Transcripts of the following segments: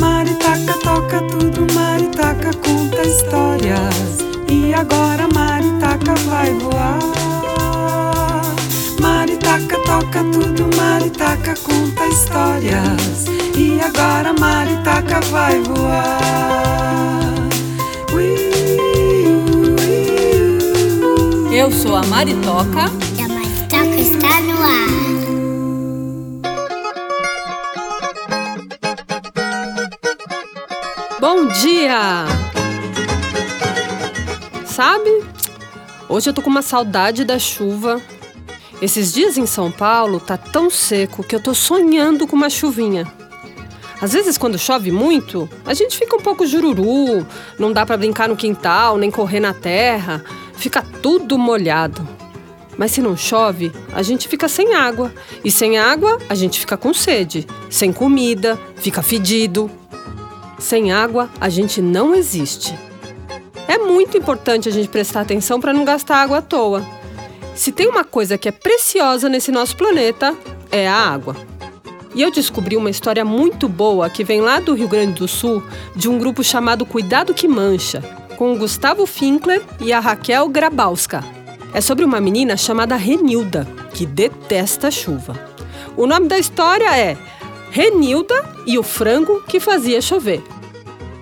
Maritaca toca tudo, Maritaca conta histórias. E agora Maritaca vai voar. Maritaca toca tudo, Maritaca conta histórias. E agora Maritaca vai voar. Eu sou a Maritoca. Bom dia! Sabe? Hoje eu tô com uma saudade da chuva. Esses dias em São Paulo tá tão seco que eu tô sonhando com uma chuvinha. Às vezes, quando chove muito, a gente fica um pouco jururu, não dá para brincar no quintal, nem correr na terra, fica tudo molhado. Mas se não chove, a gente fica sem água. E sem água, a gente fica com sede. Sem comida, fica fedido. Sem água, a gente não existe. É muito importante a gente prestar atenção para não gastar água à toa. Se tem uma coisa que é preciosa nesse nosso planeta, é a água. E eu descobri uma história muito boa que vem lá do Rio Grande do Sul, de um grupo chamado Cuidado que Mancha, com o Gustavo Finkler e a Raquel Grabowska. É sobre uma menina chamada Renilda, que detesta chuva. O nome da história é Renilda e o frango que fazia chover.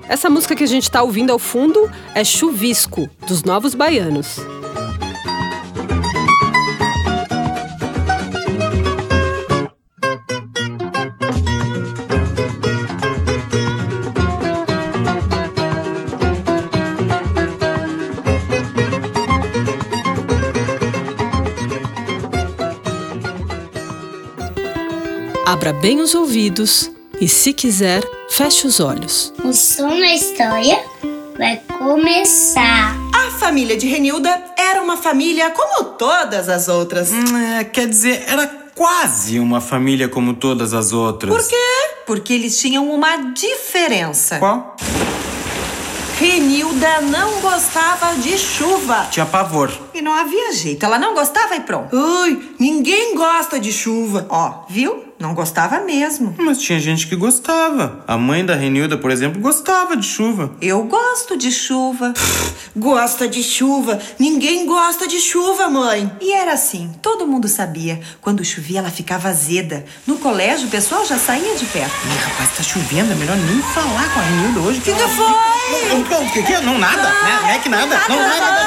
Essa música que a gente está ouvindo ao fundo é Chuvisco, dos Novos Baianos. Abra bem os ouvidos e, se quiser, feche os olhos. O som da história vai começar. A família de Renilda era uma família como todas as outras. Hum, é, quer dizer, era quase uma família como todas as outras. Por quê? Porque eles tinham uma diferença. Qual? Renilda não gostava de chuva. Tinha pavor. E não havia jeito. Ela não gostava e pronto. Ai, ninguém gosta de chuva. Ó, viu? Não gostava mesmo. Mas tinha gente que gostava. A mãe da Renilda, por exemplo, gostava de chuva. Eu gosto de chuva. gosta de chuva? Ninguém gosta de chuva, mãe. E era assim, todo mundo sabia. Quando chovia, ela ficava azeda. No colégio, o pessoal já saía de perto. Ih, rapaz, tá chovendo. É melhor nem falar com a Renilda hoje. Que que foi? Não, não, que, que, não nada, né? Não é que nada. Não, nada,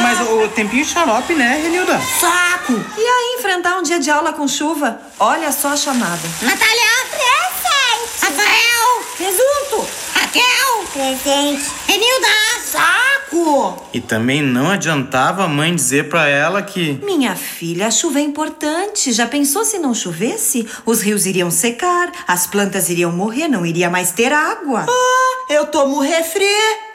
Mas o tempinho xarope, né, Renilda? Saco! E aí, enfrentar um dia de aula com chuva? Olha só a chamada. Natália! Presente! Rafael! Presunto! Raquel! Presente! Renilda! Saco! E também não adiantava a mãe dizer pra ela que. Minha filha, a chuva é importante. Já pensou se não chovesse? Os rios iriam secar, as plantas iriam morrer, não iria mais ter água. Ah, eu tomo refri.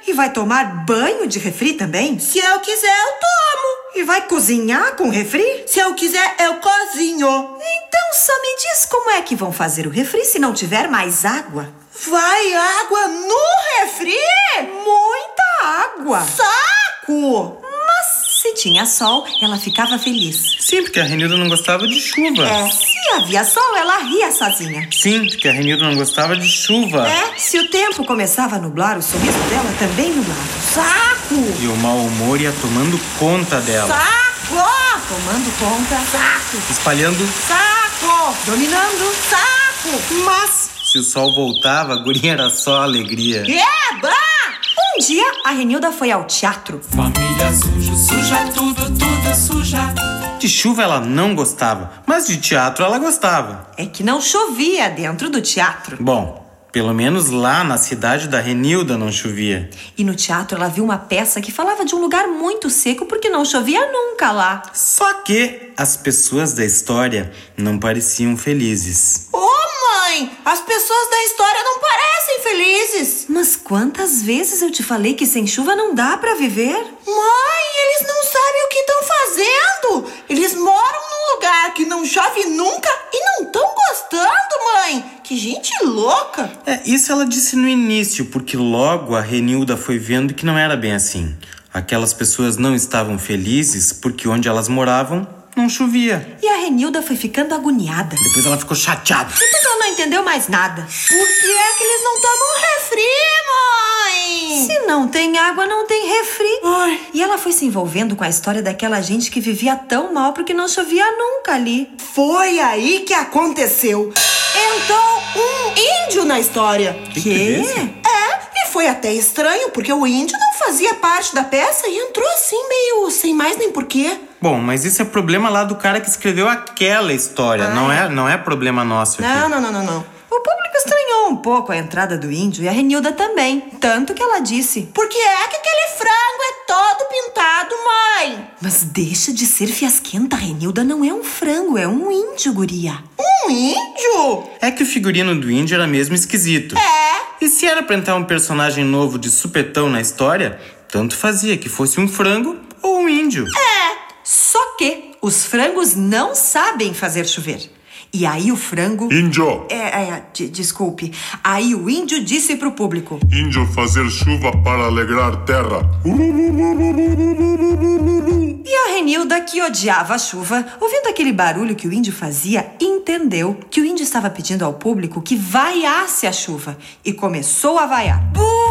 E vai tomar banho de refri também? Se eu quiser, eu tomo. E vai cozinhar com refri? Se eu quiser, eu cozinho. Então só me diz como é que vão fazer o refri se não tiver mais água? Vai água no refri? Muita água. Saco! Tinha sol, ela ficava feliz. Sim, porque a Renilda não gostava de chuva. É, se havia sol, ela ria sozinha. Sim, porque a Renilda não gostava de chuva. É, se o tempo começava a nublar, o sorriso dela também nublava. Saco! E o mau humor ia tomando conta dela. Saco! Tomando conta. Saco! Espalhando. Saco! Dominando. Saco! Mas, se o sol voltava, a guria era só alegria. Eba! Um dia, a Renilda foi ao teatro. Família suja, suja tudo, tudo suja. De chuva ela não gostava, mas de teatro ela gostava. É que não chovia dentro do teatro. Bom, pelo menos lá na cidade da Renilda não chovia. E no teatro ela viu uma peça que falava de um lugar muito seco porque não chovia nunca lá. Só que as pessoas da história não pareciam felizes. Ô, mãe! As pessoas da história não parecem felizes. Mas quantas vezes eu te falei que sem chuva não dá pra viver? Mãe, eles não sabem o que estão fazendo. Eles moram num lugar que não chove nunca e não estão gostando, mãe. Que gente louca. É, isso ela disse no início, porque logo a Renilda foi vendo que não era bem assim. Aquelas pessoas não estavam felizes porque onde elas moravam não chovia. E a Renilda foi ficando agoniada. Depois ela ficou chateada. Depois ela não entendeu mais nada. Por que é que eles não tomam refri, mãe? Se não tem água, não tem refri. Ai. E ela foi se envolvendo com a história daquela gente que vivia tão mal porque não chovia nunca ali. Foi aí que aconteceu. Entrou um índio na história. Que que é? É, e foi até estranho, porque o índio não fazia parte da peça e entrou assim, meio sem mais nem porquê. Bom, mas isso é problema lá do cara que escreveu aquela história. Não é, não é problema nosso aqui. Não, não, não, não, não. O público estranhou um pouco a entrada do índio e a Renilda também. Tanto que ela disse: Por que é que aquele frango é todo pintado, mãe? Mas deixa de ser fiasquenta, a Renilda não é um frango, é um índio, guria. Um índio? É que o figurino do índio era mesmo esquisito. É. E se era pra entrar um personagem novo de supetão na história, tanto fazia que fosse um frango ou um índio. Só que os frangos não sabem fazer chover. E aí o frango. Índio, É, é, de- desculpe. Aí o índio disse pro público: índio fazer chuva para alegrar terra. E a Renilda, que odiava a chuva, ouvindo aquele barulho que o índio fazia, entendeu que o índio estava pedindo ao público que vaiasse a chuva e começou a vaiar. Bu!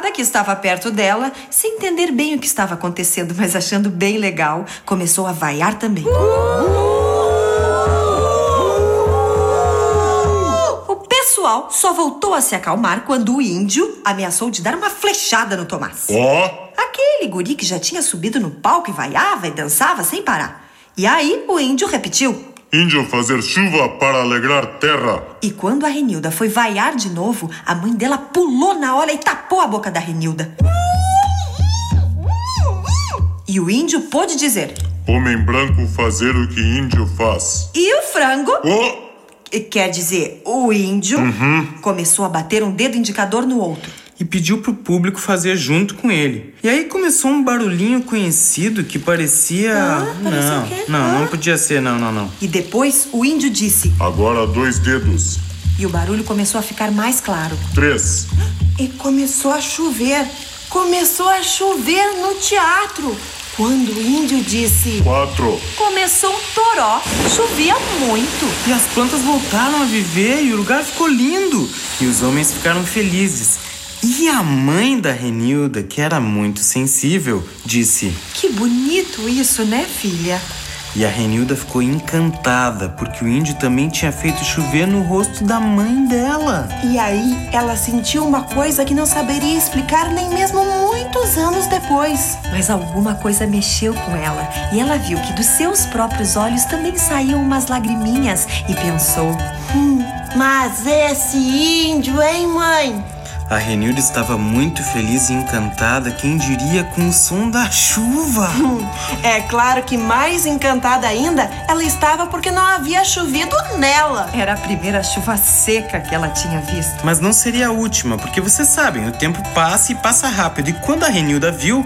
Criançada que estava perto dela, sem entender bem o que estava acontecendo, mas achando bem legal, começou a vaiar também. O pessoal só voltou a se acalmar quando o índio ameaçou de dar uma flechada no Tomás. Aquele guri que já tinha subido no palco e vaiava e dançava sem parar. E aí o índio repetiu. Índio fazer chuva para alegrar terra. E quando a Renilda foi vaiar de novo, a mãe dela pulou na hora e tapou a boca da Renilda. E o índio pôde dizer. Homem branco fazer o que índio faz. E o frango, Ó, quer dizer, o índio, começou a bater um dedo indicador no outro. E pediu pro público fazer junto com ele. E aí começou um barulhinho conhecido que parecia. parecia não, o quê? não, não podia ser, não, não, não. E depois o índio disse. agora dois dedos. E o barulho começou a ficar mais claro. Três. E começou a chover. Começou a chover no teatro. Quando o índio disse: Quatro. Começou um toró. Chovia muito. E as plantas voltaram a viver e o lugar ficou lindo. E os homens ficaram felizes. E a mãe da Renilda, que era muito sensível, disse. Que bonito isso, né, filha? E a Renilda ficou encantada, porque o índio também tinha feito chover no rosto da mãe dela. E aí ela sentiu uma coisa que não saberia explicar nem mesmo muitos anos depois. Mas alguma coisa mexeu com ela e ela viu que dos seus próprios olhos também saíam umas lagriminhas e pensou: Mas esse índio, hein, mãe? A Renilda estava muito feliz e encantada, quem diria, com o som da chuva. É claro que mais encantada ainda ela estava porque não havia chovido nela. era a primeira chuva seca que ela tinha visto. Mas não seria a última, porque vocês sabem, o tempo passa e passa rápido. E quando a Renilda viu.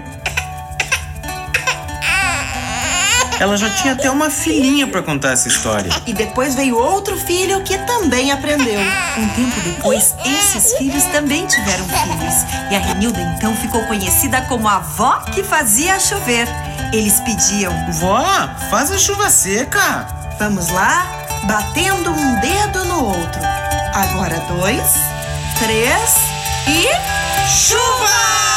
Ela já tinha até uma filhinha para contar essa história. E depois veio outro filho que também aprendeu. Um tempo depois, esses filhos também tiveram filhos. E a Renilda então ficou conhecida como a avó que fazia chover. Eles pediam: Vó, faz a chuva seca. Vamos lá, batendo um dedo no outro. Agora dois, três e chuva!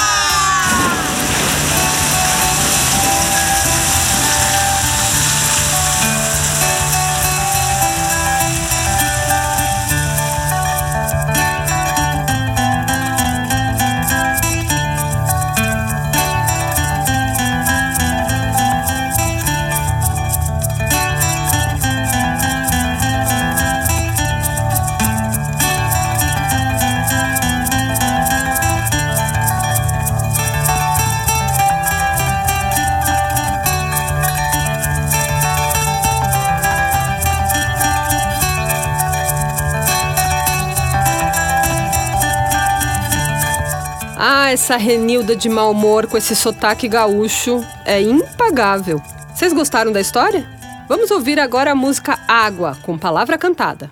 Essa Renilda de mau humor com esse sotaque gaúcho é impagável. Vocês gostaram da história? Vamos ouvir agora a música Água, com palavra cantada.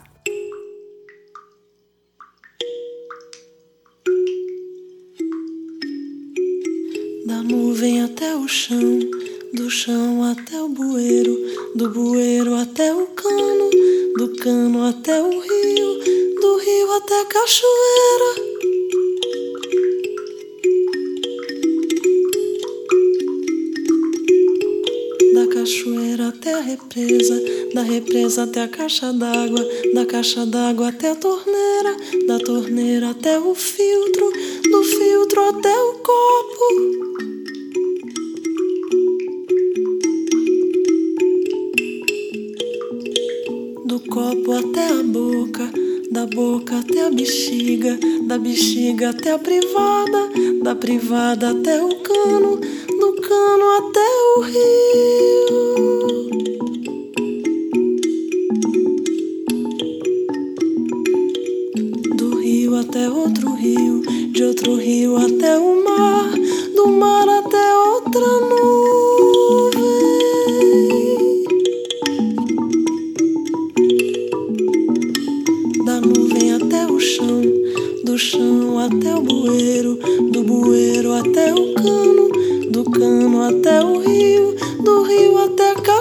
Da nuvem até o chão, do chão até o bueiro, do bueiro até o cano, do cano até o rio, do rio até a cachoeira. Cachoeira até a represa, da represa até a caixa d'água, da caixa d'água até a torneira, da torneira até o filtro, do filtro até o copo. Do copo até a boca, da boca até a bexiga, da bexiga até a privada, da privada até o cano, do cano até o rio. Do rio até outro rio, de outro rio até o mar,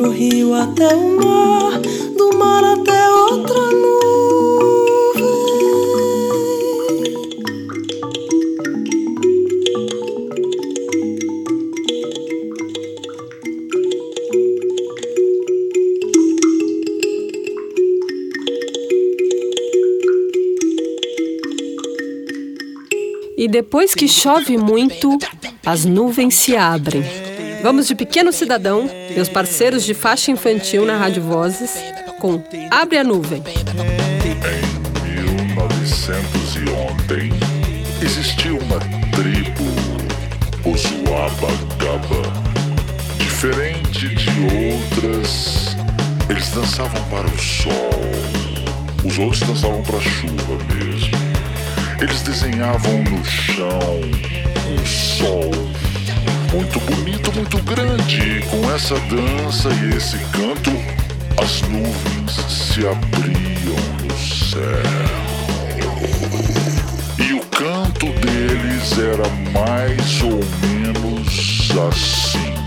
outro rio até o mar, do mar até outra nuvem. E depois que chove muito, as nuvens se abrem. Vamos de Pequeno Cidadão, meus parceiros de faixa infantil na Rádio Vozes, com Abre a Nuvem. Em 1900 e ontem, existia uma tribo, os Wabagaba. Diferente de outras, eles dançavam para o sol. Os outros dançavam para a chuva mesmo. Eles desenhavam no chão um sol muito bonito, muito grande. Com essa dança e esse canto, as nuvens se abriam no céu. E o canto deles era mais ou menos assim.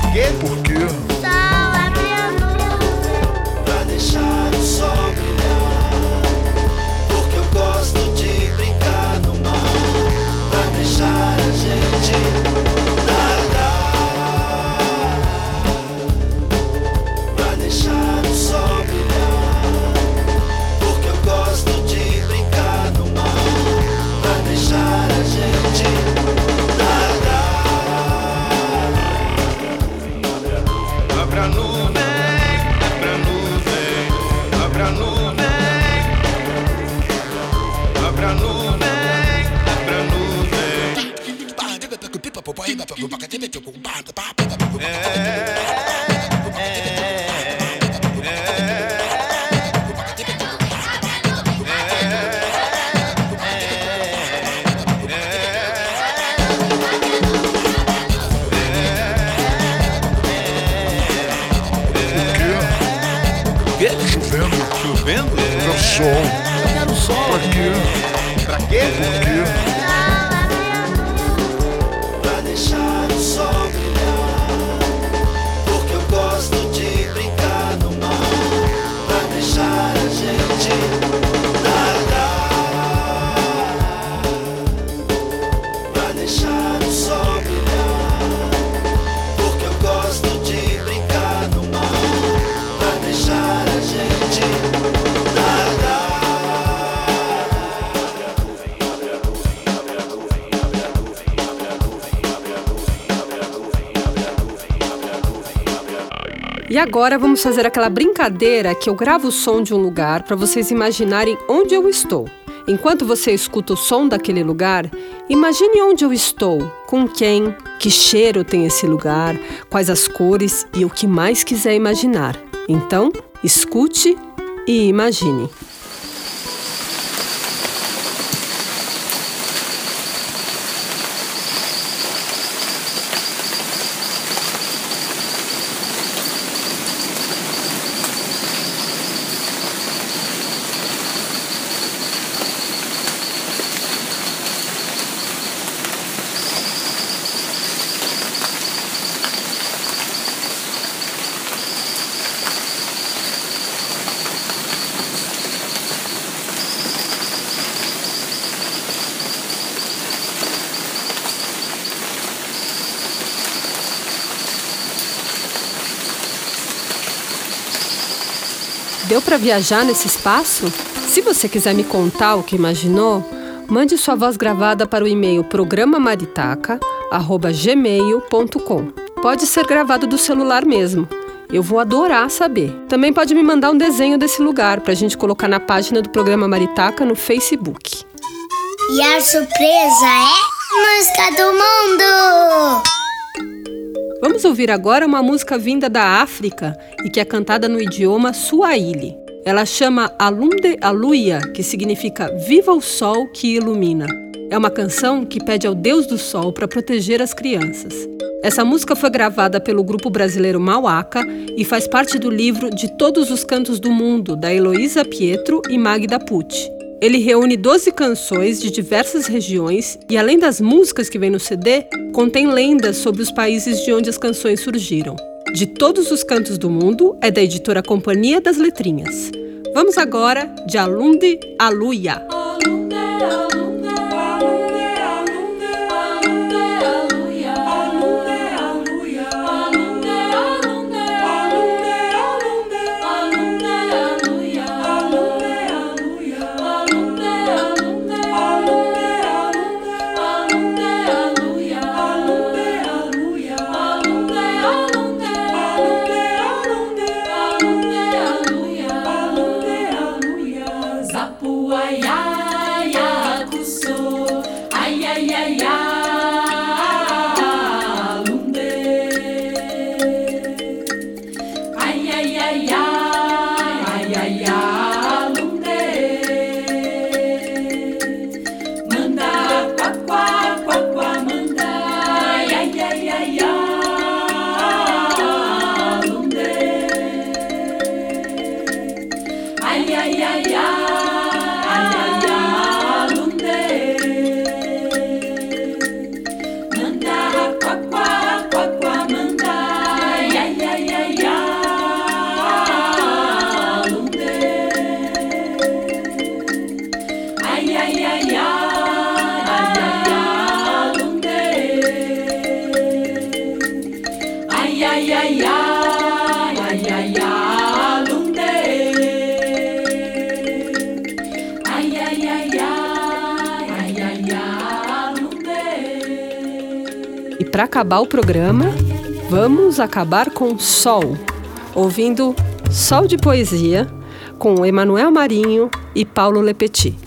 Pra? Por quê? Nuvem. E agora vamos fazer aquela brincadeira que eu gravo o som de um lugar para vocês imaginarem onde eu estou. Enquanto você escuta o som daquele lugar, imagine onde eu estou, com quem, que cheiro tem esse lugar, quais as cores e o que mais quiser imaginar. Então, escute e imagine. Deu para viajar nesse espaço? Se você quiser me contar o que imaginou, mande sua voz gravada para o e-mail programamaritaca@gmail.com. Pode ser gravado do celular mesmo. Eu vou adorar saber. Também pode me mandar um desenho desse lugar para a gente colocar na página do programa Maritaca no Facebook. E a surpresa é música do mundo! Vamos ouvir agora uma música vinda da África e que é cantada no idioma Swahili. Ela chama Alunde Aluia, que significa Viva o Sol que ilumina. É uma canção que pede ao Deus do Sol para proteger as crianças. Essa música foi gravada pelo grupo brasileiro Mauaca e faz parte do livro De Todos os Cantos do Mundo, da Heloísa Pietro e Magda Pucci. Ele reúne 12 canções de diversas regiões e, além das músicas que vem no CD, contém lendas sobre os países de onde as canções surgiram. De todos os cantos do mundo é da editora Companhia das Letrinhas. Vamos agora de Alunde Aluia. E para acabar o programa, vamos acabar com Sol, ouvindo Sol de Poesia com Emanuel Marinho e Paulo Lepetit.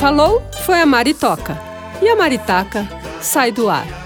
Falou foi a Maritoca. E a Maritaca sai do ar.